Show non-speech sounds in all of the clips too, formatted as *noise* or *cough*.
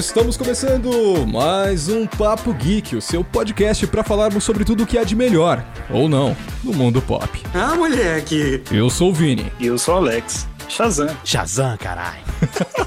Estamos começando mais um Papo Geek, o seu podcast para falarmos sobre tudo o que há de melhor, ou não, no mundo pop. Ah, moleque! Eu sou o Vini. E eu sou o Alex. Shazam. Shazam, caralho. *laughs*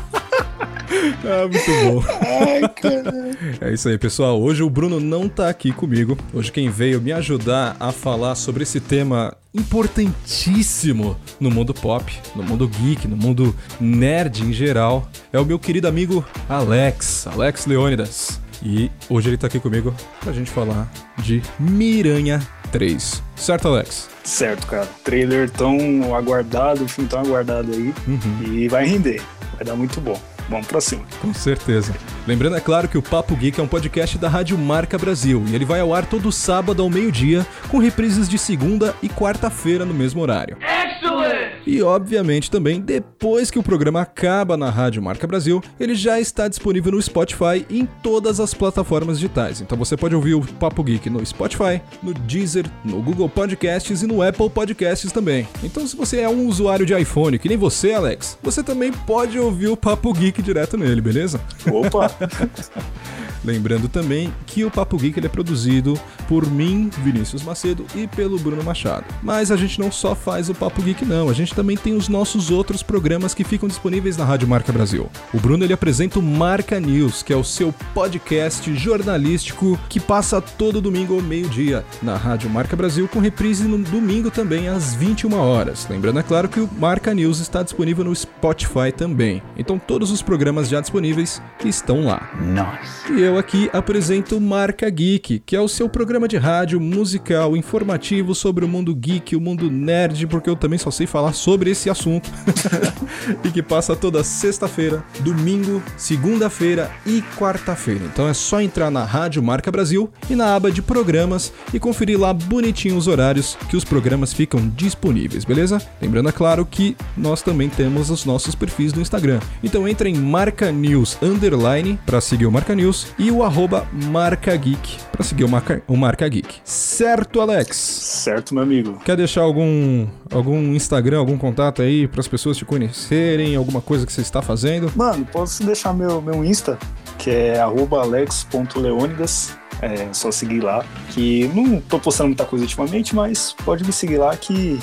*laughs* Ah, muito bom. Ai, é isso aí, pessoal. Hoje o Bruno não tá aqui comigo. Hoje quem veio me ajudar a falar sobre esse tema importantíssimo no mundo pop, no mundo geek, no mundo nerd em geral, é o meu querido amigo Alex, Alex Leônidas. E hoje ele tá aqui comigo pra gente falar de Miranha 3. Certo, Alex? Certo, cara. Trailer tão aguardado, filme tão aguardado aí. Uhum. E vai render. Vai dar muito bom. Vamos pra cima. Com certeza. Lembrando, é claro, que o Papo Geek é um podcast da Rádio Marca Brasil e ele vai ao ar todo sábado ao meio-dia, com reprises de segunda e quarta-feira no mesmo horário. Excellent! E, obviamente, também, depois que o programa acaba na Rádio Marca Brasil, ele já está disponível no Spotify e em todas as plataformas digitais. Então você pode ouvir o Papo Geek no Spotify, no Deezer, no Google Podcasts e no Apple Podcasts também. Então, se você é um usuário de iPhone, que nem você, Alex, você também pode ouvir o Papo Geek direto nele, beleza? Opa! *laughs* Lembrando também que o Papo Geek ele é produzido por mim, Vinícius Macedo, e pelo Bruno Machado. Mas a gente não só faz o Papo Geek não, a gente também tem os nossos outros programas que ficam disponíveis na Rádio Marca Brasil. O Bruno ele apresenta o Marca News, que é o seu podcast jornalístico que passa todo domingo ao meio-dia na Rádio Marca Brasil, com reprise no domingo também às 21 horas. Lembrando, é claro, que o Marca News está disponível no Spotify também. Então todos os programas já disponíveis estão lá. Nossa. E eu eu aqui apresento Marca Geek, que é o seu programa de rádio musical informativo sobre o mundo geek, o mundo nerd, porque eu também só sei falar sobre esse assunto. *laughs* e que passa toda sexta-feira, domingo, segunda-feira e quarta-feira. Então é só entrar na Rádio Marca Brasil e na aba de programas e conferir lá bonitinho os horários que os programas ficam disponíveis, beleza? Lembrando, é claro, que nós também temos os nossos perfis no Instagram. Então entra em Marca News Underline para seguir o Marca News e o arroba Marca Geek para seguir o Marca, o Marca Geek. Certo, Alex? Certo, meu amigo. Quer deixar algum, algum Instagram, algum contato aí para as pessoas te conhecerem, alguma coisa que você está fazendo? Mano, posso deixar meu, meu Insta, que é alex.leônidas. É só seguir lá. Que não tô postando muita coisa ultimamente, mas pode me seguir lá que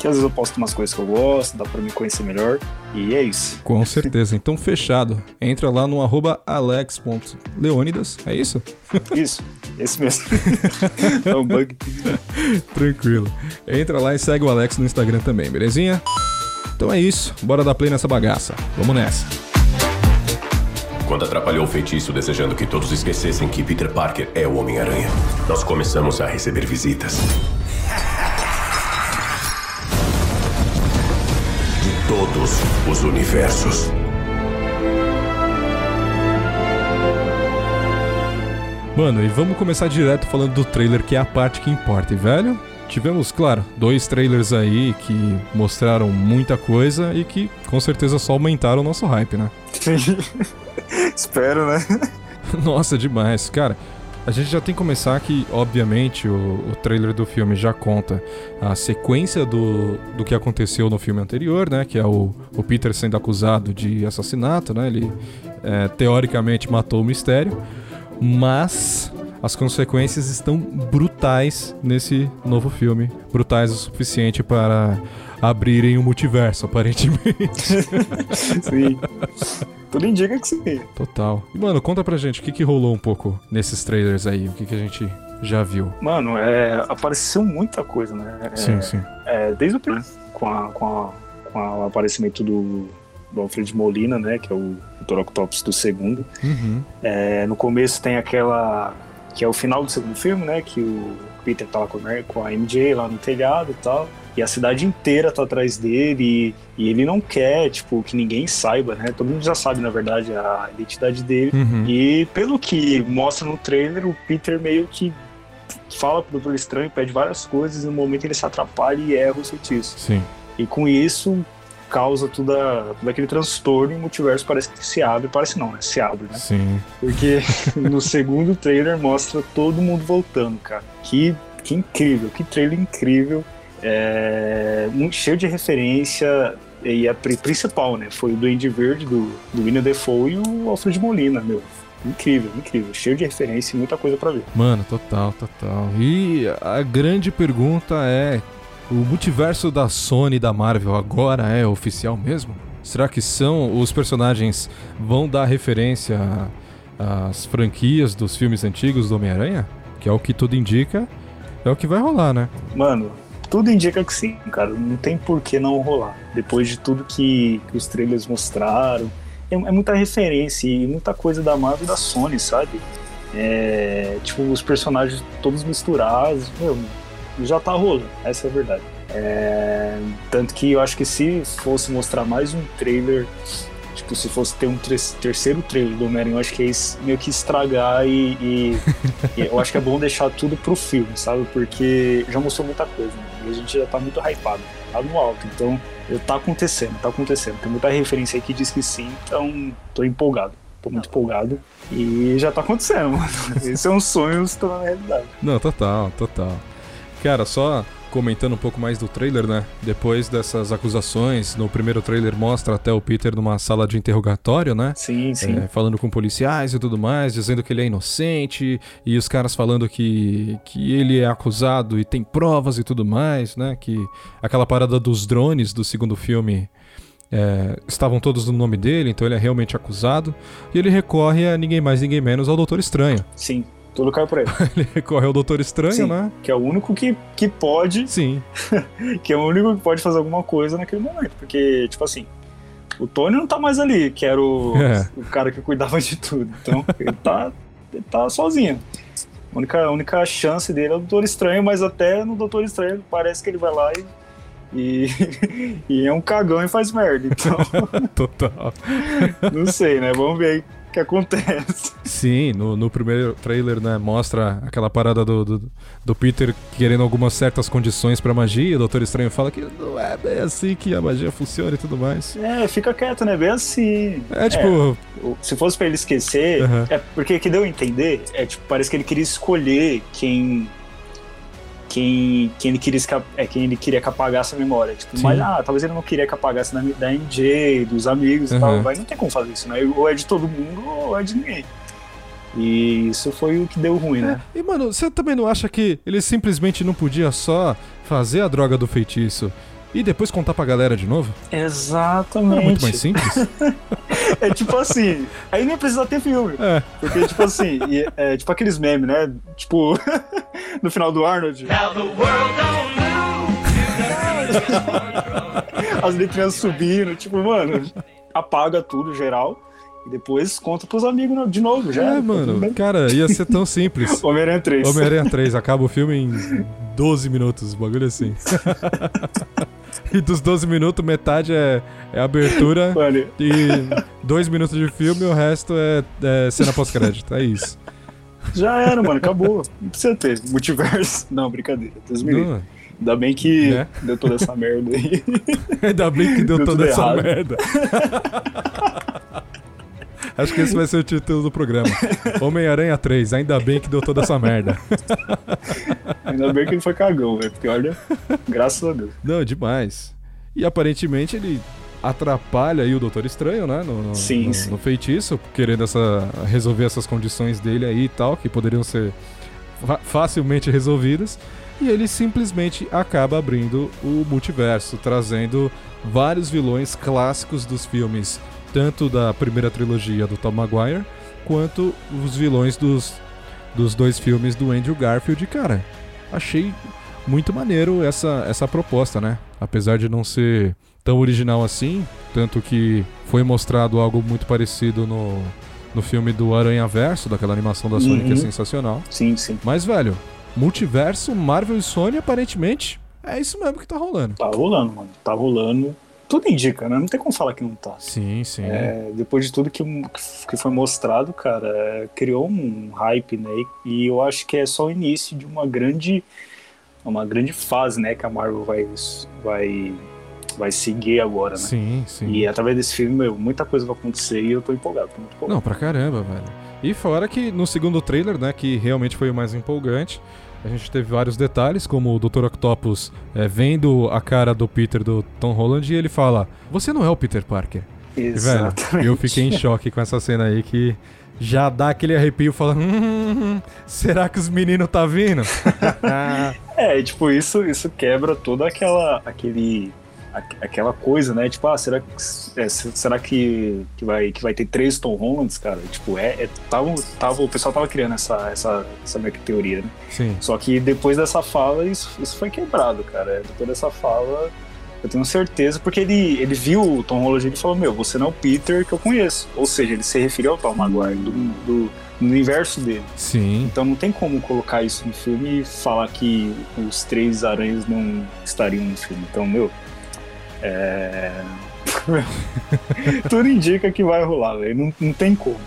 que às vezes eu posto umas coisas que eu gosto, dá pra me conhecer melhor. E é isso. Com certeza. Então, fechado. Entra lá no arroba alex.leônidas. É isso? *laughs* Isso. Esse mesmo. *laughs* é um bug. Tranquilo. Entra lá e segue o Alex no Instagram também, belezinha? Então é isso. Bora dar play nessa bagaça. Vamos nessa. Quando atrapalhou o feitiço desejando que todos esquecessem que Peter Parker é o Homem-Aranha, nós começamos a receber visitas. Todos os universos. Mano, e vamos começar direto falando do trailer, que é a parte que importa, e velho? Tivemos, claro, dois trailers aí que mostraram muita coisa e que com certeza só aumentaram o nosso hype, né? *laughs* Espero, né? *laughs* Nossa, demais. Cara, a gente já tem que começar que, obviamente, o, o trailer do filme já conta a sequência do, do que aconteceu no filme anterior, né? Que é o, o Peter sendo acusado de assassinato, né? Ele é, teoricamente matou o mistério, mas as consequências estão brutais nesse novo filme brutais o suficiente para abrirem o multiverso, aparentemente. *laughs* sim. Tudo indica que sim. Total. E, mano, conta pra gente o que, que rolou um pouco nesses trailers aí, o que, que a gente já viu. Mano, é, apareceu muita coisa, né? Sim, é, sim. É, desde o primeiro, com, a, com, a, com a, o aparecimento do, do Alfred Molina, né? Que é o Dr. Octopus do segundo. Uhum. É, no começo tem aquela. Que é o final do segundo filme, né? Que o Peter tá lá com a, com a MJ lá no telhado e tal e a cidade inteira tá atrás dele e, e, ele não quer, tipo, que ninguém saiba, né? Todo mundo já sabe, na verdade, a identidade dele. Uhum. E pelo que mostra no trailer, o Peter meio que fala pro Doutor Estranho, pede várias coisas e no momento ele se atrapalha e erra o feitiço. Sim. E com isso causa toda, todo aquele transtorno e o multiverso parece que se abre, parece não, né? Se abre, né? Sim. Porque *laughs* no segundo trailer mostra todo mundo voltando, cara. Que, que incrível, que trailer incrível É, muito cheio de referência e a pri- principal, né? Foi o Duende Verde do, do William Defoe e o Alfred Molina, meu. Incrível, incrível. Cheio de referência e muita coisa pra ver. Mano, total, total. E a grande pergunta é: o multiverso da Sony e da Marvel agora é oficial mesmo? Será que são os personagens vão dar referência às franquias dos filmes antigos do Homem-Aranha? Que é o que tudo indica, é o que vai rolar, né? Mano, tudo indica que sim, cara. Não tem por que não rolar. Depois de tudo que, que os trailers mostraram. É, é muita referência e muita coisa da Marvel e da Sony, sabe? É, tipo, os personagens todos misturados. Meu, já tá rolando. Essa é a verdade. É, tanto que eu acho que se fosse mostrar mais um trailer. Tipo, se fosse ter um terceiro trailer do Homem-Aranha, eu acho que é isso meio que estragar e, e- *laughs* e eu acho que é bom deixar tudo pro filme, sabe? Porque já mostrou muita coisa, né? E a gente já tá muito hypado, tá no alto. Então, tá acontecendo, tá acontecendo. Tem muita referência aí que diz que sim, então tô empolgado. Tô muito empolgado. E já tá acontecendo, mano. *laughs* Esse é um sonho se tornando realidade. Não, total, total. Cara, só comentando um pouco mais do trailer, né? Depois dessas acusações, no primeiro trailer mostra até o Peter numa sala de interrogatório, né? Sim, sim. É, falando com policiais e tudo mais, dizendo que ele é inocente, e os caras falando que, que ele é acusado e tem provas e tudo mais, né? Que aquela parada dos drones do segundo filme é, estavam todos no nome dele, então ele é realmente acusado. E ele recorre a ninguém mais, ninguém menos ao Doutor Estranho. Sim, tudo caiu pra ele. *laughs* Ele recorre ao Doutor Estranho, Sim. né? Que é o único que, que pode Sim, *laughs* que é o único que pode fazer alguma coisa naquele momento. Porque, tipo assim, o Tony não tá mais ali, que era o, *laughs* É. o cara que cuidava de tudo. Então, ele tá, ele tá sozinho. A única, a única chance dele é o Doutor Estranho, mas até no Doutor Estranho parece que ele vai lá e. E, e é um cagão e faz merda. Então, total. não sei, né? Vamos ver aí que acontece. Sim, no, no primeiro trailer, né, mostra aquela parada do, do, do Peter querendo algumas certas condições pra magia, e o Doutor Estranho fala que não é bem assim que a magia funciona e tudo mais. É, fica quieto, né? Bem assim. É tipo, O- Se fosse pra ele esquecer, Aham. é porque que deu a entender, é tipo, parece que ele queria escolher quem quem, quem ele queria é quem ele queria que apagasse a memória, tipo, Sim. mas ah, talvez ele não queria que apagasse da, da MJ, dos amigos e Aham. tal, mas não tem como fazer isso, né? Ou é de todo mundo ou é de ninguém. E isso foi o que deu ruim, né? E, mano, você também não acha que ele simplesmente não podia só fazer a droga do feitiço e depois contar pra galera de novo? Não é Exatamente. muito mais simples? *laughs* É tipo assim, aí nem precisa ter filme. é. Porque, tipo assim, e- é tipo aqueles memes, né? Tipo, *laughs* no final do Arnold. As letrinhas subindo, tipo, mano, apaga tudo geral e depois conta pros amigos de novo, já. É, tá mano, cara, ia ser tão *laughs* simples. Homem-Aranha 3. Homem-Aranha 3 acaba o filme em 12 minutos, bagulho assim. *laughs* e dos 12 minutos, metade é, é abertura Mano, e 2 minutos de filme o resto é, é cena pós-crédito. É isso. já era, mano, acabou. Não precisa ter multiverso. Não, brincadeira. Deus me livre. Ainda bem que Né? deu toda essa merda aí. *laughs* ainda bem que deu, Deu toda essa errado. merda. Acho que esse vai ser o título do programa. *laughs* Homem-Aranha 3, ainda bem que deu toda essa merda. Ainda bem que ele foi cagão, velho. Porque olha, graças a Deus. Não, demais. E aparentemente ele atrapalha aí o Doutor Estranho, né? No, no- Sim, no- sim. no feitiço, querendo essa, resolver essas condições dele aí e tal, que poderiam ser fa- facilmente resolvidas. E ele simplesmente acaba abrindo o multiverso, trazendo vários vilões clássicos dos filmes, tanto da primeira trilogia do Tom Maguire, quanto os vilões dos, dos dois filmes do Andrew Garfield. E, cara, achei muito maneiro essa, essa proposta, né? Apesar de não ser tão original assim, tanto que foi mostrado algo muito parecido no, no filme do Aranha Verso, daquela animação da Sony que é Uhum. sensacional. Sim, sim. Mas, velho, multiverso, Marvel e Sony, aparentemente, é isso mesmo que tá rolando. Tá rolando, mano. Tá rolando. Tudo indica, né? Não tem como falar que não tá. Sim, sim. É, depois de tudo que, que foi mostrado, cara, é, criou um hype, né? E eu acho que é só o início de uma grande, uma grande fase, né? Que a Marvel vai, vai, vai seguir agora, né? Sim, sim. E através desse filme, meu, muita coisa vai acontecer e eu tô empolgado, tô muito empolgado. Não, pra caramba, velho. E fora que no segundo trailer, né, que realmente foi o mais empolgante, A gente teve vários detalhes, como o Dr. Octopus é, vendo a cara do Peter do Tom Holland e ele fala: Você não é o Peter Parker. E, velho, Exatamente. eu fiquei em choque com essa cena aí que já dá aquele arrepio falando: hum, será que os meninos tá vindo? *laughs* É, tipo, isso, isso quebra toda aquela, aquele, aqu- aquela coisa, né? Tipo, ah, será, que- é, se- será que, que, vai, que vai ter três Tom Hollands, cara? Tipo, é, é tava, tava, o pessoal tava criando essa, essa, essa meio que teoria, né? Sim. Só que depois dessa fala, isso, isso foi quebrado, cara. Depois dessa fala, eu tenho certeza, porque ele, ele viu o Tom Holland e falou, meu, você não é o Peter que eu conheço. Ou seja, ele se referiu ao Tom Maguire, do, do, do universo dele. Sim. Então não tem como colocar isso no filme e falar que os três aranhas não estariam no filme. Então, meu. É. *laughs* Tudo indica que vai rolar, velho. Não, não tem como.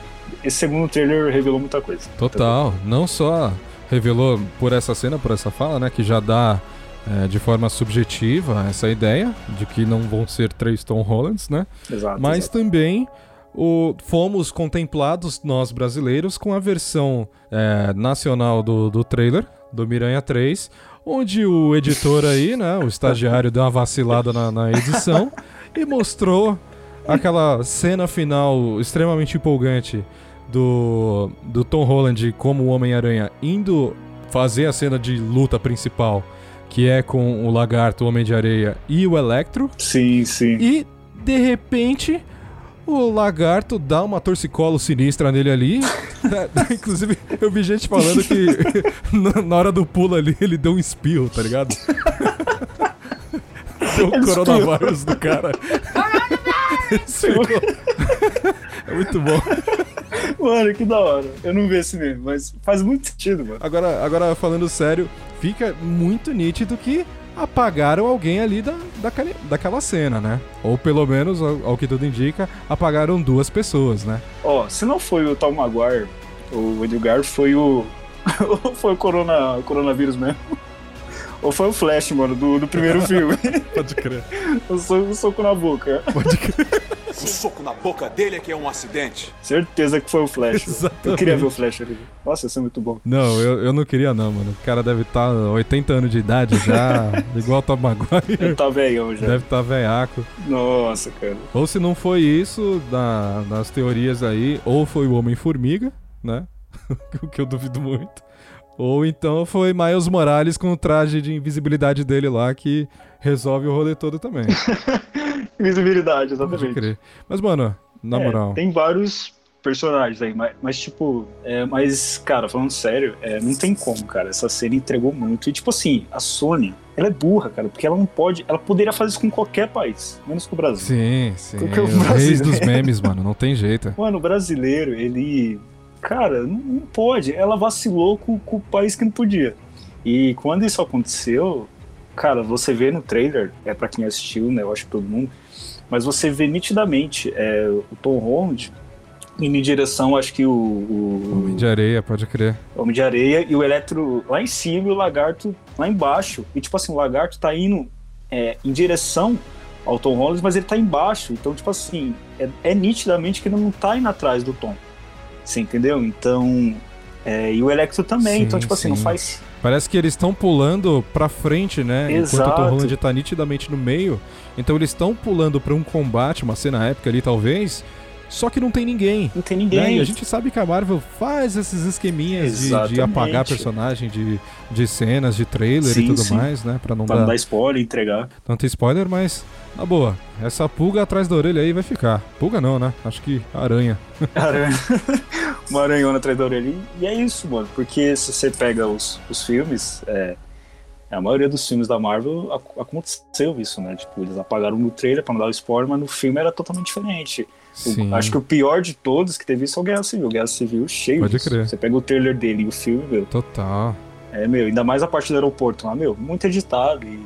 Esse segundo trailer revelou muita coisa. Total. Não só revelou por essa cena, por essa fala, né? Que já dá é, de forma subjetiva essa ideia de que não vão ser três Tom Hollands, né? Exato. Mas exato. também o, fomos contemplados, nós brasileiros, com a versão é, nacional do, do trailer, do Miranha 3, onde o editor aí, né, o estagiário, deu uma vacilada na, na edição e mostrou aquela cena final extremamente empolgante do, do Tom Holland como o Homem-Aranha indo fazer a cena de luta principal, que é com o Lagarto, o Homem de Areia e o Electro. Sim, sim. E, de repente, o lagarto dá uma torcicolo sinistra nele ali. *laughs* Inclusive, eu vi gente falando que *laughs* na- hora do pulo ali ele deu um espirro, tá ligado? *laughs* deu o coronavírus do cara. É muito bom. Mano, que da hora. Eu não vi esse meme, mas faz muito sentido, mano. Agora, agora falando sério, fica muito nítido que apagaram alguém ali da, daquela, daquela cena, né? Ou pelo menos, ao, ao que tudo indica, apagaram duas pessoas, né? Ó, se não foi o Tom Maguire, o Edgar foi o. ou *laughs* foi o corona, coronavírus mesmo. Ou foi o Flash, mano, do, do primeiro *laughs* filme. Pode crer. Eu sou um soco na boca. Pode crer. O soco na boca dele é que é um acidente. Certeza que foi o Flash. mano. Eu Exatamente. queria ver o Flash ali. Nossa, isso é muito bom. Não, eu, eu não queria não, mano. O cara deve estar 80 anos de idade já, *laughs* igual o Tom Maguire. Ele tá velhão já. Deve estar velhaco. Nossa, cara. Ou se não foi isso, na, nas teorias aí, ou foi o Homem-Formiga, né? *laughs* o que eu duvido muito. Ou então foi Miles Morales com o traje de invisibilidade dele lá que resolve o rolê todo também. *laughs* Invisibilidade, Pode exatamente. Mas, mano, na É, moral. Tem vários personagens aí, mas, mas, tipo, é, mas, cara, falando sério, é, não tem como, cara. Essa cena entregou muito. E, tipo assim, a Sony, ela é burra, cara, porque ela não pode. Ela poderia fazer isso com qualquer país, menos com o Brasil. Sim, sim. Porque o reis brasileiro- dos *laughs* memes, mano. Não tem jeito. Mano, o brasileiro, ele. Cara, não, não pode. Ela vacilou com, com o país que não podia. E quando isso aconteceu, cara, você vê no trailer, é pra quem assistiu, né? Eu acho que todo mundo. Mas você vê nitidamente é, o Tom Holland indo em direção, acho que o, o, Homem de areia, pode crer. Homem de Areia e o Eletro lá em cima e o Lagarto lá embaixo. E tipo assim, o Lagarto tá indo é, em direção ao Tom Holland, mas ele tá embaixo. Então, tipo assim, é, é nitidamente que ele não tá indo atrás do Tom. Você entendeu? Então. é, e o Electro também. Sim, então, tipo assim, não sim. faz. Parece que eles estão pulando pra frente, né? Enquanto o Exato. Tom Holland tá nitidamente no meio. Então eles estão pulando pra um combate, uma cena épica ali, talvez. Só que não tem ninguém. Não tem Né? ninguém. E a gente sabe que a Marvel faz esses esqueminhas de, de apagar personagem de, de cenas, de trailer e Sim, tudo sim. mais, né? Pra não Pra não dar dar spoiler, entregar. tanto spoiler, mas na boa. Essa pulga atrás da orelha aí vai ficar. Pulga não, né? Acho que aranha. *laughs* Aranha. Uma aranhona atrás da orelha. E é isso, mano. Porque se você pega os, os filmes, é, a maioria dos filmes da Marvel ac- aconteceu isso, né? Tipo, eles apagaram no trailer pra não dar o spoiler, mas no filme era totalmente diferente. O- acho que o pior de todos que teve isso é o Guerra Civil. Guerra Civil cheio Pode disso. crer. Você pega o trailer dele e o filme, meu, Total. é, meu, ainda mais a parte do aeroporto lá, meu, muito editado. E,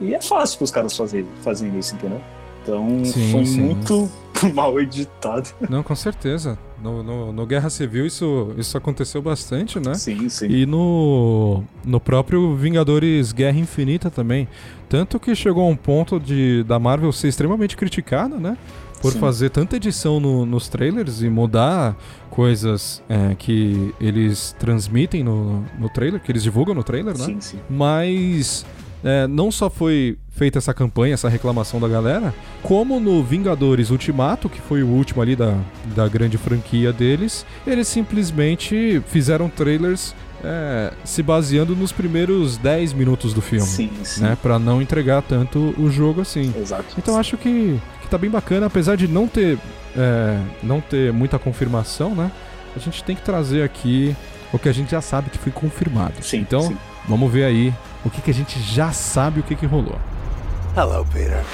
e é fácil pros caras fazerem, fazerem isso, entendeu? Então Sim, foi sim. muito *laughs* mal editado. Não, com certeza. No, no, no Guerra Civil isso, isso aconteceu bastante, né? Sim, sim. E no, no próprio Vingadores Guerra Infinita também. Tanto que chegou a um ponto de da Marvel ser extremamente criticada, né? Por Sim. fazer tanta edição no- nos trailers e mudar coisas é, que eles transmitem no, no trailer, que eles divulgam no trailer, né? Sim, sim. Mas é, não só foi feita essa campanha, essa reclamação da galera, como no Vingadores Ultimato, que foi o último ali da, da grande franquia deles, eles simplesmente fizeram trailers é, se baseando nos primeiros 10 minutos do filme. Sim, sim. Né, pra não entregar tanto o jogo assim. Exato. Então acho que, que tá bem bacana, apesar de não ter, é, não ter muita confirmação, né? A gente tem que trazer aqui o que a gente já sabe que foi confirmado. Sim, então, sim. vamos ver aí o que, que a gente já sabe o que, que rolou. Hello, Peter.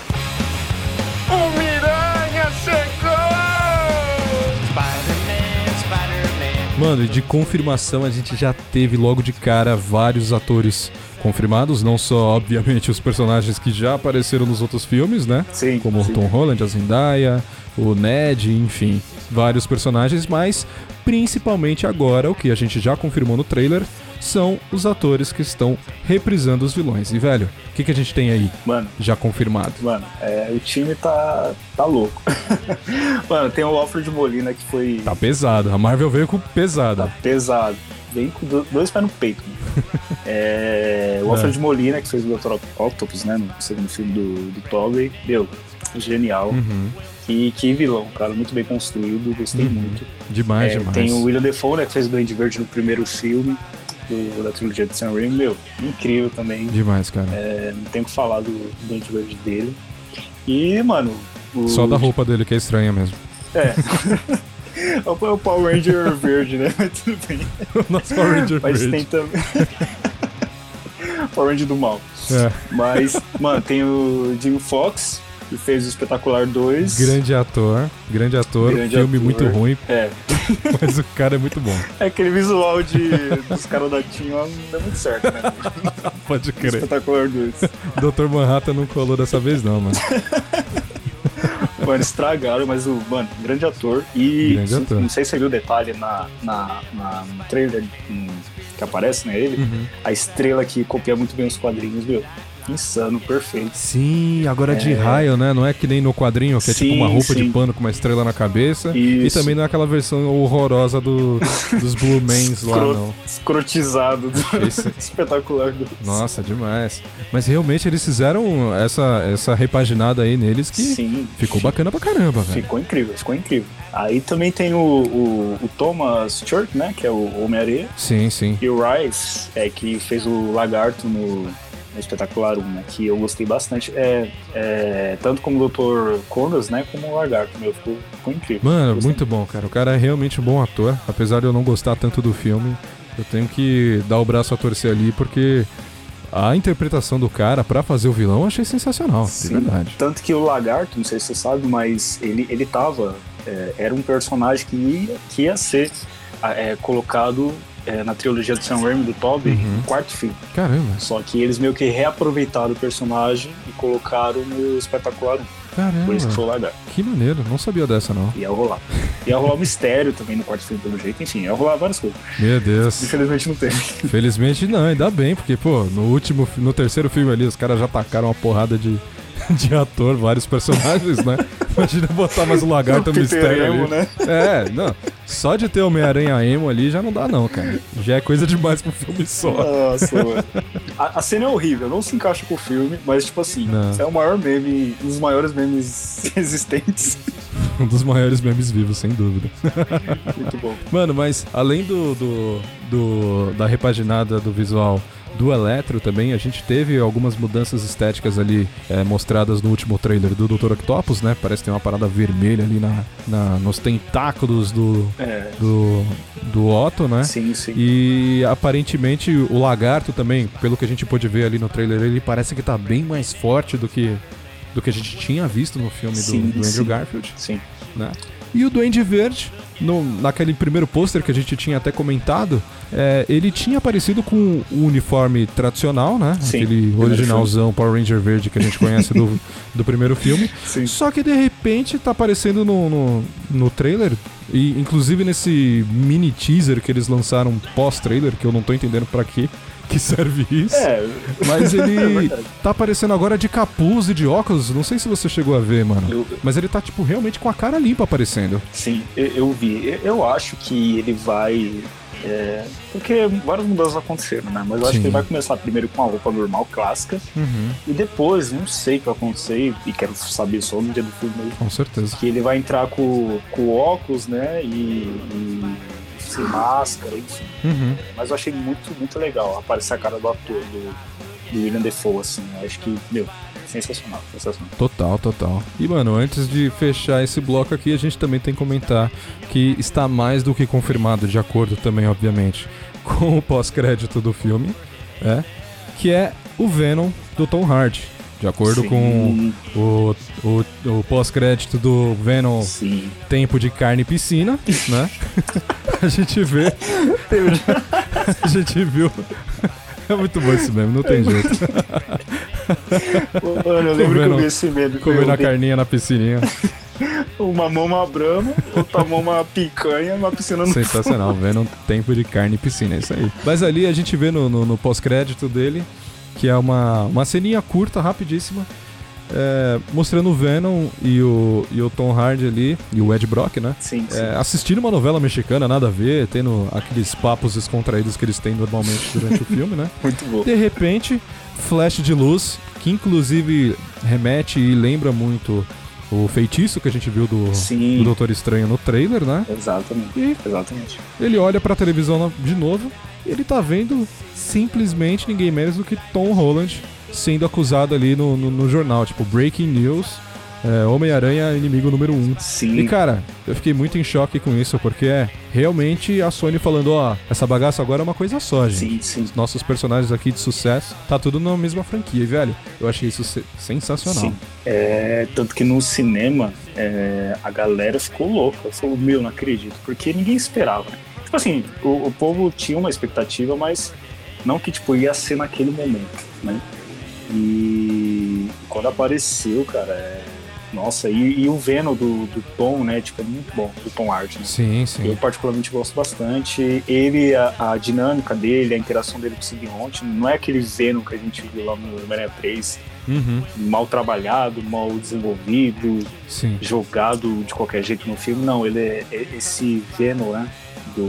Mano, e de confirmação a gente já teve logo de cara vários atores confirmados, não só, obviamente, os personagens que já apareceram nos outros filmes, né? Sim, como o sim. Tom Holland, a Zendaya, o Ned, enfim, vários personagens, mas principalmente agora o que a gente já confirmou no trailer são os atores que estão reprisando os vilões. E velho, o que, que a gente tem aí Mano, já confirmado? mano, é, o time tá, tá louco. *laughs* mano, tem o Alfred Molina que foi Tá pesado, a Marvel veio com pesada. pesado. Vem com do- dois pés no peito. *laughs* É, o Alfred Molina, que fez o Dr. Octopus, né? No segundo filme do, do Tobey. Meu, genial. Uhum. E que vilão, cara. Muito bem construído. Gostei Uhum. muito. Demais, É, demais. tem o William Defoe, né? Que fez o Duende Verde no primeiro filme do- da trilogia de Sam Raimi. Meu, incrível também. Demais, cara. É, não tem o que falar do, do Duende Verde dele. E, mano... O, Só da roupa dele que é estranha mesmo. É. *laughs* É o o Power Ranger verde, né? Mas tudo bem. *laughs* Nosso Power Ranger Mas verde. tem também. *laughs* Power Ranger do mal. É, Mas, mano, tem o Jim Fox, que fez o Espetacular 2. grande ator, grande ator, Grande filme ator. muito ruim, É. *laughs* mas o cara é muito bom. *laughs* É aquele visual de, dos caras da Team lá não deu muito certo, né? *laughs* Pode crer. Espetacular 2. Dr. Manhattan não colou dessa vez não, mano. Mano, estragaram, mas o, mano, grande ator. E Grande ator. não sei se você viu o detalhe na, na, na- no trailer que aparece, né? Ele, Uhum. a estrela que copia muito bem os quadrinhos, meu. Insano, perfeito. Sim, agora de raio, né? Não é que nem no quadrinho, que é tipo uma roupa de sim. pano com uma estrela na cabeça. E Isso. também não é aquela versão horrorosa do, dos Blue *laughs* Mans lá, não. Escrotizado Esse- *laughs* espetacular. Nossa, demais. Mas realmente eles fizeram essa, essa repaginada aí neles que Sim. ficou bacana pra caramba, velho. Ficou incrível, ficou incrível. Aí também tem o, o, o Thomas Stewart, né? Que é o Homem-Areia. Sim, sim. E o Rice, é, que fez o Lagarto no, no Espetacular 1, né? Que eu gostei bastante. É, é, tanto como o Dr. Condas, né? Como o Lagarto, meu. Ficou, ficou incrível. Mano, Gostei. muito bom, cara. O cara é realmente um bom ator. Apesar de eu não gostar tanto do filme, eu tenho que dar o braço a torcer ali, porque a interpretação do cara pra fazer o vilão eu achei sensacional, de Sim. verdade. Tanto que o Lagarto, não sei se você sabe, mas ele, ele tava. é, era um personagem que ia, que ia ser é, colocado é, na trilogia do Sam Raimi do Tobey Uhum. no quarto filme. Caramba, Só que eles meio que reaproveitaram o personagem e colocaram no espetacular 1. Por isso que foi caramba. o Lagarto. Que maneiro, não sabia dessa não. Ia rolar. Ia rolar o mistério também no quarto filme, pelo jeito. Enfim, ia rolar várias coisas. Meu Deus. Infelizmente não teve. Felizmente não, ainda bem, porque, pô, no último, no terceiro filme ali, os caras já tacaram uma porrada de, *laughs* de ator, vários personagens, né? Imagina botar mais o lagarto Peter mistério Emo, ali. né? É, não. Só de ter Homem-Aranha emo ali já não dá, não, cara. Já é coisa demais pro filme só. Nossa, mano. A, a cena é horrível, não se encaixa com o filme, mas, tipo assim, Não. é o maior meme, um dos maiores memes *laughs* existentes. Um dos maiores memes vivos, sem dúvida. Muito bom. Mano, mas além do, do, do- da repaginada do visual do Eletro também, a gente teve algumas mudanças estéticas ali é, mostradas no último trailer do Dr. Octopus, né? Parece que tem uma parada vermelha ali na, na- nos tentáculos do, É, do, do Otto, né? sim, sim. E aparentemente o lagarto também, pelo que a gente pôde ver ali no trailer, ele parece que tá bem mais forte do que, do que a gente tinha visto no filme do, Sim, do Andrew sim. Garfield Sim. né? E o Duende Verde, no, naquele primeiro pôster que a gente tinha até comentado, é, ele tinha aparecido com o uniforme tradicional, né? Sim, Aquele originalzão Power Ranger verde que a gente conhece do, *laughs* do primeiro filme. Sim. Só que de repente tá aparecendo no, no, no trailer, e inclusive nesse mini teaser que eles lançaram pós-trailer, que eu não tô entendendo pra quê. Que serve isso. É, Mas *laughs* É ele verdade. tá aparecendo agora de capuz e de óculos. Não sei se você chegou a ver, mano. Eu- Mas ele tá, tipo, realmente com a cara limpa aparecendo. sim, eu, eu vi. Eu- acho que ele vai. é, porque várias mudanças aconteceram, né? Mas eu acho Sim. que ele vai começar primeiro com a roupa normal, clássica, e depois, não sei o que vai acontecer, e quero saber só no dia do filme Com certeza. que ele vai entrar com, com óculos, né? E, e sem máscara, enfim. Uhum. Mas eu achei muito, muito legal aparecer a cara do ator, do, do William Defoe, assim. Eu acho que, meu, sensacional, sensacional. Total, total. E, mano, antes de fechar esse bloco aqui, a gente também tem que comentar que está mais do que confirmado, de acordo também, obviamente, *laughs* com o pós-crédito do filme, é, que é o Venom do Tom Hardy. De acordo Sim. com o, o, o pós-crédito do Venom Sim. Tempo de Carne e Piscina, né? *laughs* a gente vê. a gente viu. É muito bom esse mesmo, não tem jeito. Mano, eu lembro que eu Comendo- vi esse medo. Comendo a carninha na piscininha. *laughs* Uma mão uma brama, outra mão uma picanha, uma piscina no Sensacional, vendo tempo de carne e piscina, é isso aí. Mas ali a gente vê no, no- no pós-crédito dele, que é uma, uma ceninha curta, rapidíssima, é, mostrando o Venom e o, e o Tom Hardy ali, e o Ed Brock, né? Sim, sim. É, assistindo uma novela mexicana, nada a ver, tendo aqueles papos descontraídos que eles têm normalmente durante o filme, né? *laughs* Muito bom. De repente, flash de luz, que inclusive remete e lembra muito o feitiço que a gente viu do, Sim. do Doutor Estranho no trailer, né? Exatamente. E Exatamente. ele olha pra televisão de novo ele tá vendo simplesmente ninguém menos do que Tom Holland sendo acusado ali no, no, no jornal, tipo, Breaking News, é, Homem-Aranha inimigo número 1. Um. Sim. E cara, eu fiquei muito em choque com isso, porque é realmente a Sony falando, ó, essa bagaça agora é uma coisa só, gente. Sim, sim. Nossos personagens aqui de sucesso, tá tudo na mesma franquia, velho. Eu achei isso se- sensacional. Sim. É, tanto que no cinema é, a galera ficou louca. Falou, meu, não acredito. Porque ninguém esperava. Tipo assim, o, o povo tinha uma expectativa, mas não que tipo, ia ser naquele momento, né? E quando apareceu, cara, é, nossa, e, e o Venom do, do Tom, né? Tipo, é muito bom, do Tom Hardy, né? Sim, Eu sim. particularmente gosto bastante. Ele, a, a dinâmica dele, a interação dele com o Simbionte, não é aquele Venom que a gente viu lá no Homem-Aranha 3, Uhum, mal trabalhado, mal desenvolvido, sim. jogado de qualquer jeito no filme. Não, ele é, é esse Venom, né? Do,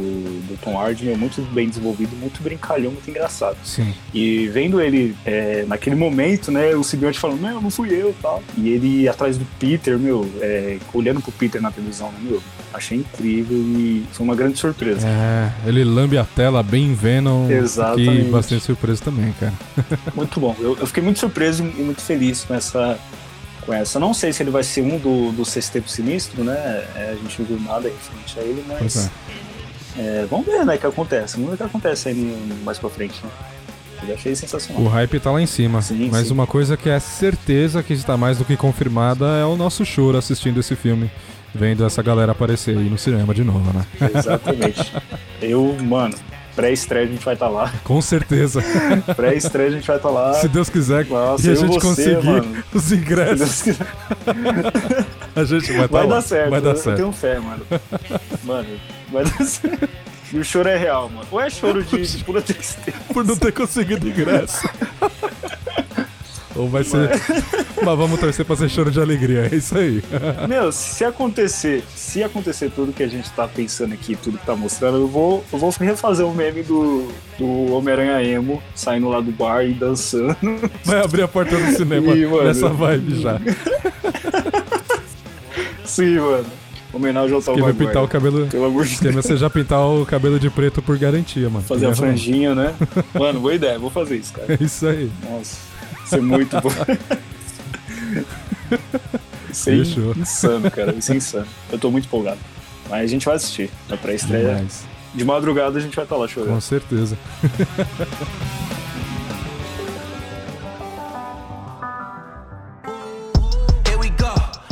do Tom Hardy, meu, muito bem desenvolvido, muito brincalhão, muito engraçado. Sim. E vendo ele é, naquele momento, né, o Simbionte falando, não, não fui eu tal. E ele atrás do Peter, meu, é, olhando pro Peter na televisão, meu, achei incrível e foi uma grande surpresa. É, ele lambe a tela bem Venom. Exatamente. Fiquei bastante surpreso também, cara. *laughs* Muito bom. Eu, eu fiquei muito surpreso e muito feliz com essa. Com essa. Não sei se ele vai ser um do, do Sexteto Sinistro, né? É, a gente não viu nada referente a ele, mas. é. É, vamos ver, né, o que acontece. Vamos ver o que acontece aí mais pra frente, né? Eu achei sensacional. O hype tá lá em cima. Sim, Mas sim. uma coisa que é certeza que está mais do que confirmada é o nosso choro assistindo esse filme. Vendo essa galera aparecer aí no cinema de novo, né? Exatamente. *laughs* Eu, mano, pré-estreia a gente vai estar lá. Com certeza. *laughs* Pré-estreia a gente vai estar lá. Se Deus quiser Nossa, e a eu gente você, conseguir mano. os ingressos, *laughs* a gente vai, tá Vai lá. dar certo. Vai dar eu certo. tenho fé, mano. Mano, certo. *laughs* E o choro é real, mano. Ou é choro de, de *laughs* pura tristeza. Por não ter conseguido ingresso. Ou vai ser. Mas vamos torcer pra ser choro de alegria, é isso aí. Meu, se acontecer, se acontecer tudo que a gente tá pensando aqui, tudo que tá mostrando, eu vou, eu vou refazer o meme do, do Homem-Aranha Emo saindo lá do bar e dançando. Vai abrir a porta do cinema Ih, mano. nessa vibe já. Sim, mano. Homenagem ao Quem vai pintar o cabelo. Pelo amor de Deus. você já pintar o cabelo de preto por garantia, mano. Fazer a franjinha, né? *laughs* Mano, boa ideia, vou fazer isso, cara. É isso aí. Nossa, isso é muito bom. *laughs* Isso é Fechou. insano, cara. Isso é insano. Eu tô muito empolgado. Mas a gente vai assistir. Na pré-estreia. De madrugada a gente vai estar lá chorando. Com certeza. *laughs*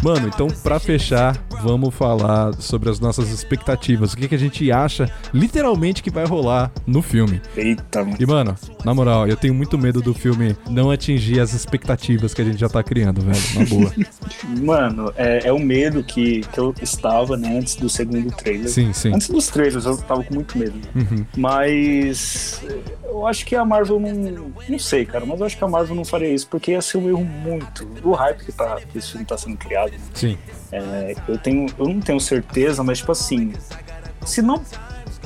Mano, então pra fechar, vamos falar sobre as nossas expectativas. O que, que a gente acha, literalmente, que vai rolar no filme. Eita, mano. E, mano, na moral, eu tenho muito medo do filme não atingir as expectativas que a gente já tá criando, velho. Na boa. *laughs* Mano, é, é o medo que, que eu estava, né, antes do segundo trailer. Sim, sim. Antes dos trailers eu tava com muito medo. né? Uhum. Mas eu acho que a Marvel não. Não sei, cara, mas eu acho que a Marvel não faria isso, porque ia ser um erro muito. Do hype que, tá, que esse filme tá sendo criado. Sim. É, eu, tenho, eu não tenho certeza, mas tipo assim, se não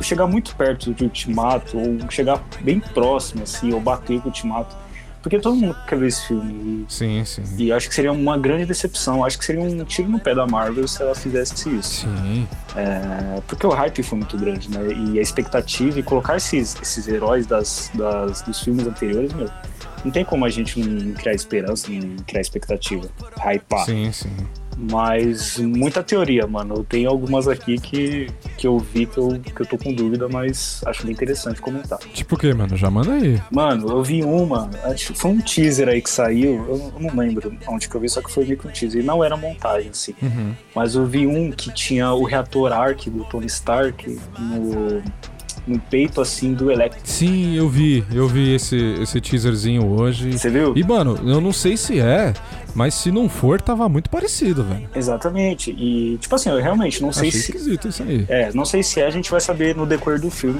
chegar muito perto de Ultimato, ou chegar bem próximo, assim, ou bater com o Ultimato, porque todo mundo quer ver esse filme. Sim, sim. E, acho que seria uma grande decepção. Acho que seria um tiro no pé da Marvel se ela fizesse isso. Sim. É, porque o hype foi muito grande, né? E a expectativa e colocar esses, esses heróis das, das, dos filmes anteriores, meu. Não tem como a gente não criar esperança, não criar expectativa, hypar. Sim, sim. Mas muita teoria, mano. Eu tenho algumas aqui que, que eu vi que eu, que eu tô com dúvida, mas acho bem interessante comentar. Tipo o quê, mano? Já manda aí. Mano, eu vi uma, acho que foi um teaser aí que saiu, eu eu não lembro onde que eu vi, só que foi meio que um teaser. E não era montagem, assim. Uhum. Mas eu vi um que tinha o reator Arc do Tony Stark no, no peito, assim, do Electro. Sim, eu vi. Eu vi esse, esse teaserzinho hoje. Você viu? E, mano, eu não sei se é, mas se não for, tava muito parecido, velho. Exatamente. E, tipo assim, eu realmente não sei Achei se. esquisito isso aí. É, não sei se é, a gente vai saber no decorrer do filme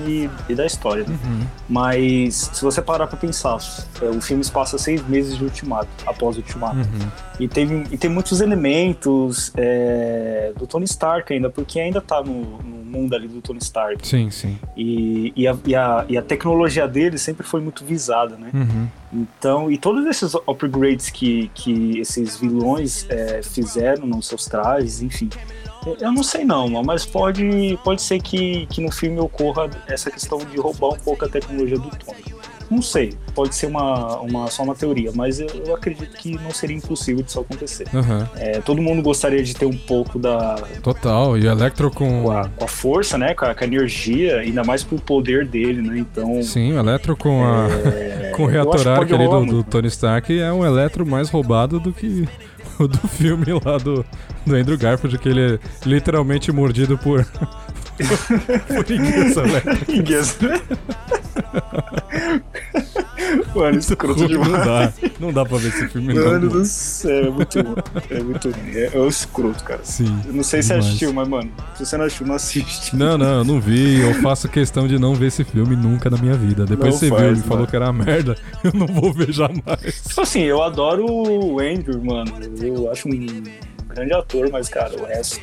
e, e da história. né? Uhum. Mas se você parar pra pensar, é, o filme passa seis meses de Ultimato, após o Ultimato. Uhum. E, teve, e tem muitos elementos é, do Tony Stark ainda, porque ainda tá no, no mundo ali do Tony Stark. Sim, sim. E, e, a, e, a, e a tecnologia dele sempre foi muito visada, né? Uhum. Então, e todos esses upgrades que, que esses vilões é, fizeram nos seus trajes, enfim. Eu não sei não, mas pode, pode ser que, que no filme ocorra essa questão de roubar um pouco a tecnologia do Tony. Não sei, pode ser uma, uma, só uma teoria, mas eu, eu acredito que não seria impossível disso acontecer. Aham. É, todo mundo gostaria de ter um pouco da, Total. E Electro com. com, a, com a força, né, com a, com a energia, ainda mais pro poder dele, né, então... Sim, o Electro com a. é, *laughs* com o reator rolar do, do. Tony Stark é um Electro mais roubado do que *laughs* o do filme lá do, do Andrew Garfield, que ele é literalmente mordido por. *laughs* por inguiça. Yes, né? Mano, escroto Não demais. dá. Não dá pra ver esse filme, não. Mano do céu, é muito. É muito. É, é o escroto, cara. Sim. Eu não sei se demais. assistiu, mas, mano, se você não assistiu, não assiste. Não, não, eu não vi. Eu faço questão de não ver esse filme nunca na minha vida. Depois Não você viu faz, e falou mano. que era merda, *laughs* eu não vou ver jamais. Tipo assim, eu adoro o Andrew, mano. Eu acho um grande ator, mas, cara, o resto.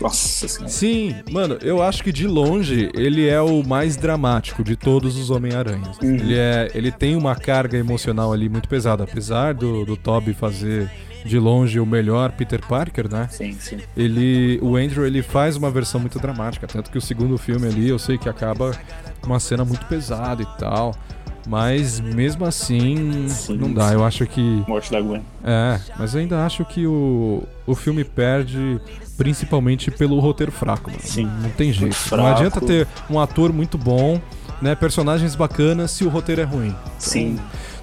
Nossa senhora. Sim, mano, eu acho que de longe ele é o mais dramático de todos os Homem-Aranhas. Uhum. Ele, é, ele tem uma carga emocional ali muito pesada. Apesar do, do Toby fazer de longe o melhor Peter Parker, né? Sim, sim. Ele, o Andrew ele faz uma versão muito dramática, tanto que o segundo filme ali eu sei que acaba uma cena muito pesada e tal, mas mesmo assim Sim, não dá. sim. Eu acho que Morte da Gwen. é, mas eu ainda acho que o, o filme perde principalmente pelo roteiro fraco, mano. Sim. Não, tem jeito. Não adianta ter um ator muito bom, né, personagens bacanas se o roteiro é ruim. Sim.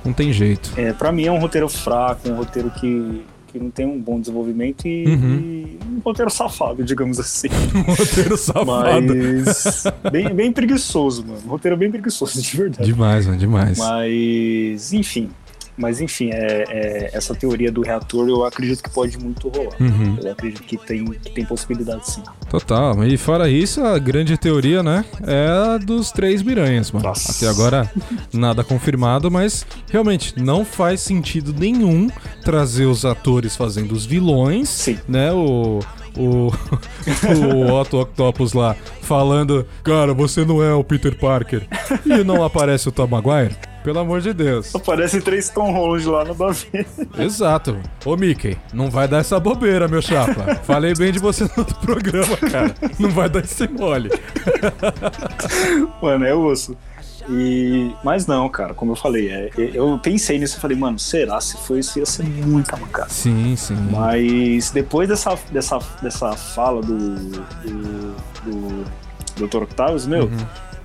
Não tem jeito. É, pra mim é um roteiro fraco, um roteiro que, que não tem um bom desenvolvimento e, Uhum. e um roteiro safado, *laughs* digamos assim. Um roteiro safado. Mas bem, bem preguiçoso, mano. Um roteiro bem preguiçoso, *laughs* de verdade. Demais, mano, demais. Mas, enfim. Mas, enfim, é, é- essa teoria do reator eu acredito que pode muito rolar. Uhum. Eu acredito que tem, que tem possibilidade sim. Total. E fora isso, a grande teoria, né, é a dos três miranhas, mano. Nossa. Até agora nada confirmado, mas realmente não faz sentido nenhum trazer os atores fazendo os vilões, Sim. né, o o, o Otto Octopus lá falando, cara, você não é o Peter Parker. E não aparece o Tom Maguire? Pelo amor de Deus. Aparece três Tom Holland lá no Davi. Exato. Ô Mickey, não vai dar essa bobeira, meu chapa. Falei bem de você no outro programa, cara. Não vai dar esse mole. Mano, é osso. E... Mas não, cara, como eu falei, é, eu pensei nisso e falei, mano, será? Se for isso, ia ser muita mancada. Sim, sim. Mas depois dessa, dessa, dessa fala do, do, do Dr. Octavius, meu,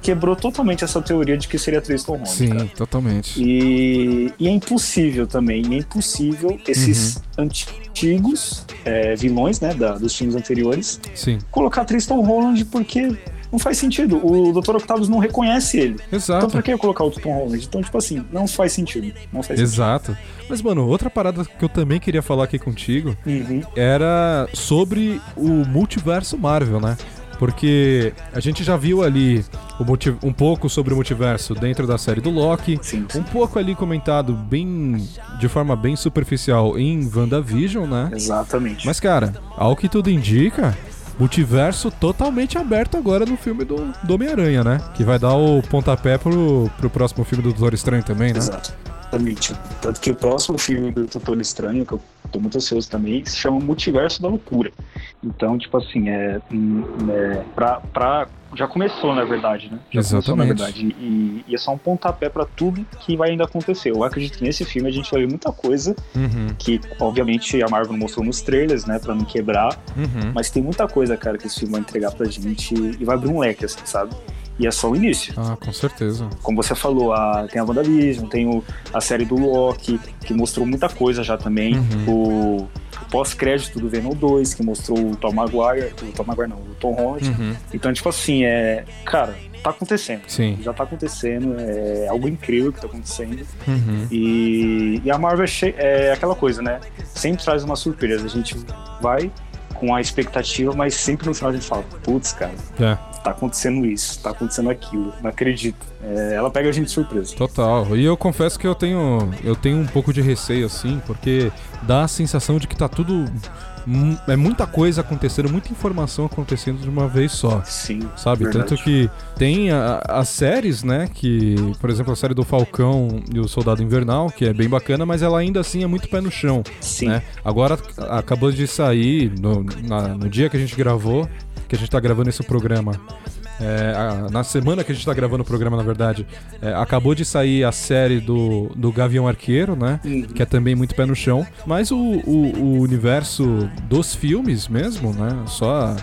quebrou totalmente essa teoria de que seria Tristan Holland, Sim, cara. totalmente. E, e é impossível também, é impossível esses antigos é, vilões, né, da- dos filmes anteriores, Sim, colocar Tristan Holland porque não faz sentido. O Dr. Octavius não reconhece ele. Então exato. pra que colocar o Tom Holland? Então, tipo assim, não faz sentido. Não faz Exato. Mas, mano, outra parada que eu também queria falar aqui contigo sentido. Uhum. era sobre o multiverso Marvel, né? Porque a gente já viu ali um pouco sobre o multiverso dentro da série do Loki. Sim, sim. Um pouco ali comentado bem de forma bem superficial em WandaVision, né? Exatamente. Mas, cara, ao que tudo indica, multiverso totalmente aberto agora no filme do, do Homem-Aranha, né? Que vai dar o pontapé pro, pro próximo filme do Doutor Estranho também, né? Exatamente. Tanto que o próximo filme do Doutor Estranho, que eu tô muito ansioso também, se chama Multiverso da Loucura. Então, tipo assim, é, hum, é pra, pra- já começou, na verdade, né? Já começou, na Exatamente. verdade. E, e é só um pontapé pra tudo que vai ainda acontecer. Eu acredito que nesse filme a gente vai ver muita coisa Uhum, que, obviamente, a Marvel mostrou nos trailers, né? Pra não quebrar. uhum. Mas tem muita coisa, cara, que esse filme vai entregar pra gente e vai abrir um leque, assim, sabe? E é só o início. Ah, com certeza. Como você falou, a, tem a WandaVision, tem o, a série do Loki, que mostrou muita coisa já também. Uhum. O, pós-crédito do Venom 2, que mostrou o Tom Maguire, o Tom Maguire não, o Tom Holland. Uhum. Então, tipo assim, é. Cara, tá acontecendo. Sim. Já tá acontecendo, é algo incrível que tá acontecendo. Uhum. E, e a Marvel é, é aquela coisa, né? Sempre traz uma surpresa. A gente vai com a expectativa, mas sempre no final a gente fala, putz, cara, É, tá acontecendo isso, tá acontecendo aquilo, não acredito. É, ela pega a gente de surpresa. total. E eu confesso que eu tenho, eu tenho um pouco de receio, assim, porque dá a sensação de que tá tudo. É muita coisa acontecendo, muita informação acontecendo de uma vez só. Sim, Sabe? verdade. Tanto que tem a- as séries, né? Que, por exemplo, a série do Falcão e o Soldado Invernal, que é bem bacana, mas ela ainda assim é muito pé no chão. Sim, né? Agora acabou de sair no, na- no dia que a gente gravou, que a gente tá gravando esse programa. É, a- na semana que a gente tá gravando o programa, na verdade, é, acabou de sair a série do, do Gavião Arqueiro, né? Uhum. Que é também muito pé no chão. Mas o, o- o universo dos filmes mesmo, né? Só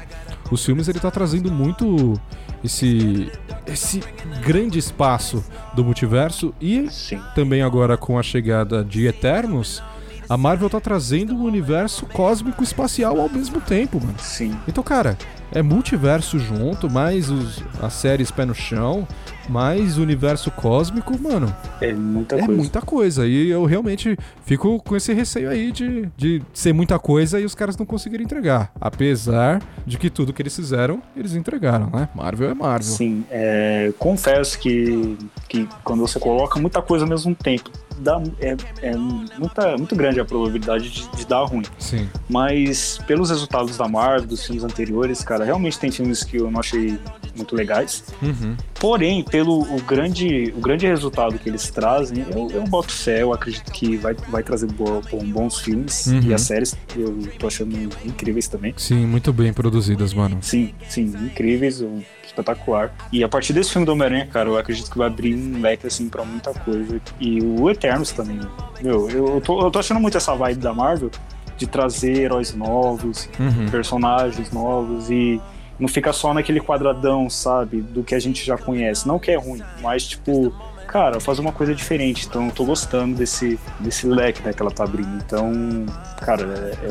os filmes ele tá trazendo muito esse, esse grande espaço do multiverso e sim, também agora com a chegada de Eternos, a Marvel tá trazendo um universo cósmico espacial ao mesmo tempo, mano. sim. Então, cara, é multiverso junto, mais os, as séries pé no chão, mais universo cósmico, mano. É muita é coisa. muita coisa. E eu realmente fico com esse receio aí de, de ser muita coisa e os caras não conseguirem entregar. Apesar de que tudo que eles fizeram, eles entregaram, né? Marvel é Marvel. Sim, é, confesso que, que quando você coloca muita coisa ao mesmo tempo, dá, é, é muita, muito grande a probabilidade de, de dar ruim. Sim. Mas pelos resultados da Marvel, dos filmes anteriores, cara, realmente tem filmes que eu não achei muito legais. Uhum. Porém, pelo o grande, o grande resultado que eles trazem, eu, eu boto fé, eu acredito que vai, vai trazer bo- bom- bons filmes Uhum. e as séries eu tô achando incríveis também. Sim, muito bem produzidas, mano. Sim, sim, incríveis, um- espetacular. E a partir desse filme do Homem-Aranha, cara, eu acredito que vai abrir um leque assim pra muita coisa. E o Eternos também. Meu, eu, tô, eu tô achando muito essa vibe da Marvel de trazer heróis novos, Uhum. personagens novos e não fica só naquele quadradão, sabe, do que a gente já conhece. Não que é ruim, mas tipo, cara, fazer uma coisa diferente. Então eu tô gostando desse, desse leque né, que ela tá abrindo. Então, cara, é,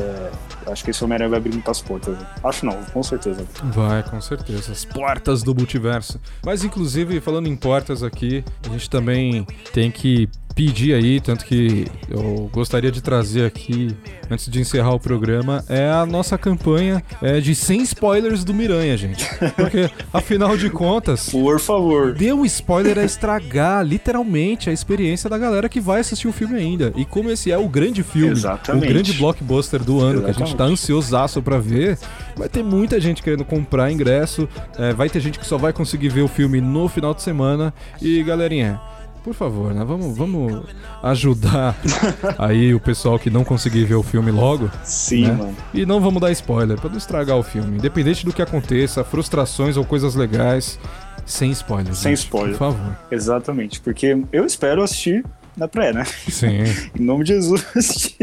é, acho que esse Homem-Aranha vai abrir muitas portas. né? Acho não, com certeza. Vai, com certeza. As portas do multiverso. Mas, inclusive, falando em portas aqui, a gente também tem que pedir aí, tanto que eu gostaria de trazer aqui, antes de encerrar o programa, é a nossa campanha é, de 100 spoilers do Miranha, gente. Porque, *laughs* afinal de contas, Por favor. deu um spoiler a estragar, literalmente, a experiência da galera que vai assistir o filme ainda. E como esse é o grande filme, Exatamente. o grande blockbuster do ano, que a gente tá ansiosaço pra ver, vai ter muita gente querendo comprar ingresso, é, vai ter gente que só vai conseguir ver o filme no final de semana. E galerinha, por favor, né, vamos, vamos ajudar *laughs* aí o pessoal que não conseguir ver o filme logo. Sim, né? mano. E não vamos dar spoiler, pra não estragar o filme. Independente do que aconteça, frustrações ou coisas legais, sem spoilers. Sem gente, spoiler. Por favor. Exatamente. Porque eu espero assistir na pré, né? Sim. *laughs* Em nome de Jesus. *laughs*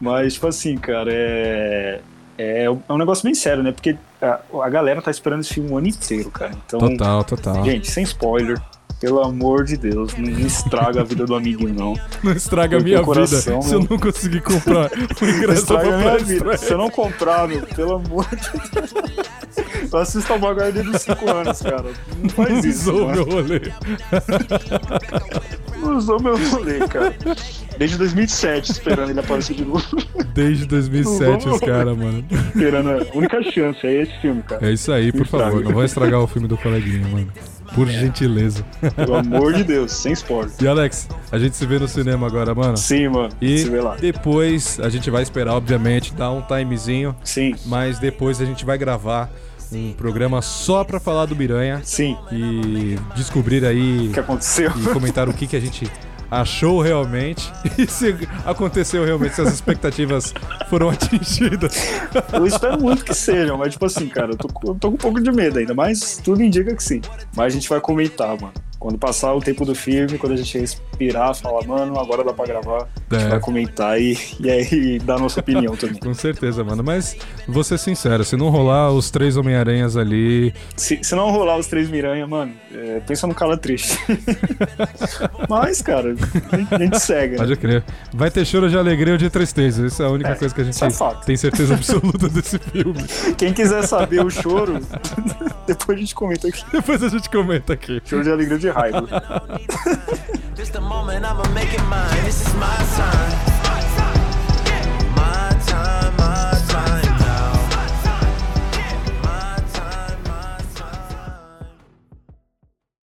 Mas, tipo assim, cara, é. É um negócio bem sério, né? Porque a, a galera tá esperando esse filme o ano inteiro, cara. Então, Total, total. gente, sem spoiler. Pelo amor de Deus, não estraga a vida do amiguinho, não. Não estraga a minha coração, vida se eu meu. não conseguir comprar *laughs* o ingresso estraga a minha vida. Se eu não comprar, meu, pelo amor de Deus. Eu assisto ao Maguire desde os 5 anos, cara. Não faz isso, Usou mano. meu rolê. Usou meu rolê, cara. desde 2007 esperando ele aparecer de novo. Desde 2007 os caras, mano. esperando a única chance, é esse filme, cara. É isso aí, por Estraga. favor. Não vou estragar o filme do coleguinha, mano. Por gentileza. Pelo amor de Deus, sem spoiler. E Alex, a gente se vê no cinema agora, mano. Sim, mano. E Se vê lá. depois a gente vai esperar, obviamente, dar um timezinho, Sim, mas depois a gente vai gravar um programa só pra falar do Miranha sim. e descobrir aí O que aconteceu? e comentar o que, que a gente achou realmente *laughs* e se aconteceu realmente, se as expectativas foram atingidas. Eu espero muito que sejam, mas tipo assim, cara, eu tô, eu tô com um pouco de medo ainda, mas tudo indica que sim. Mas a gente vai comentar, mano. Quando passar o tempo do filme, quando a gente respirar, falar, mano, agora dá pra gravar, a gente É. vai comentar e, e aí *laughs* dar a nossa opinião também. Com certeza, mano. Mas vou ser sincero, se não rolar os três Homem-Aranhas ali, Se, se não rolar os três Miranha, mano, é, pensa no cala triste. *laughs* mas, cara, a gente, segue. né? pode crer. Vai ter choro de alegria ou de tristeza. Essa é a única É, coisa que a gente isso é tem certeza absoluta desse *laughs* filme. Quem quiser saber o choro, depois a gente comenta aqui. Depois a gente comenta aqui. Choro de alegria de This is my time.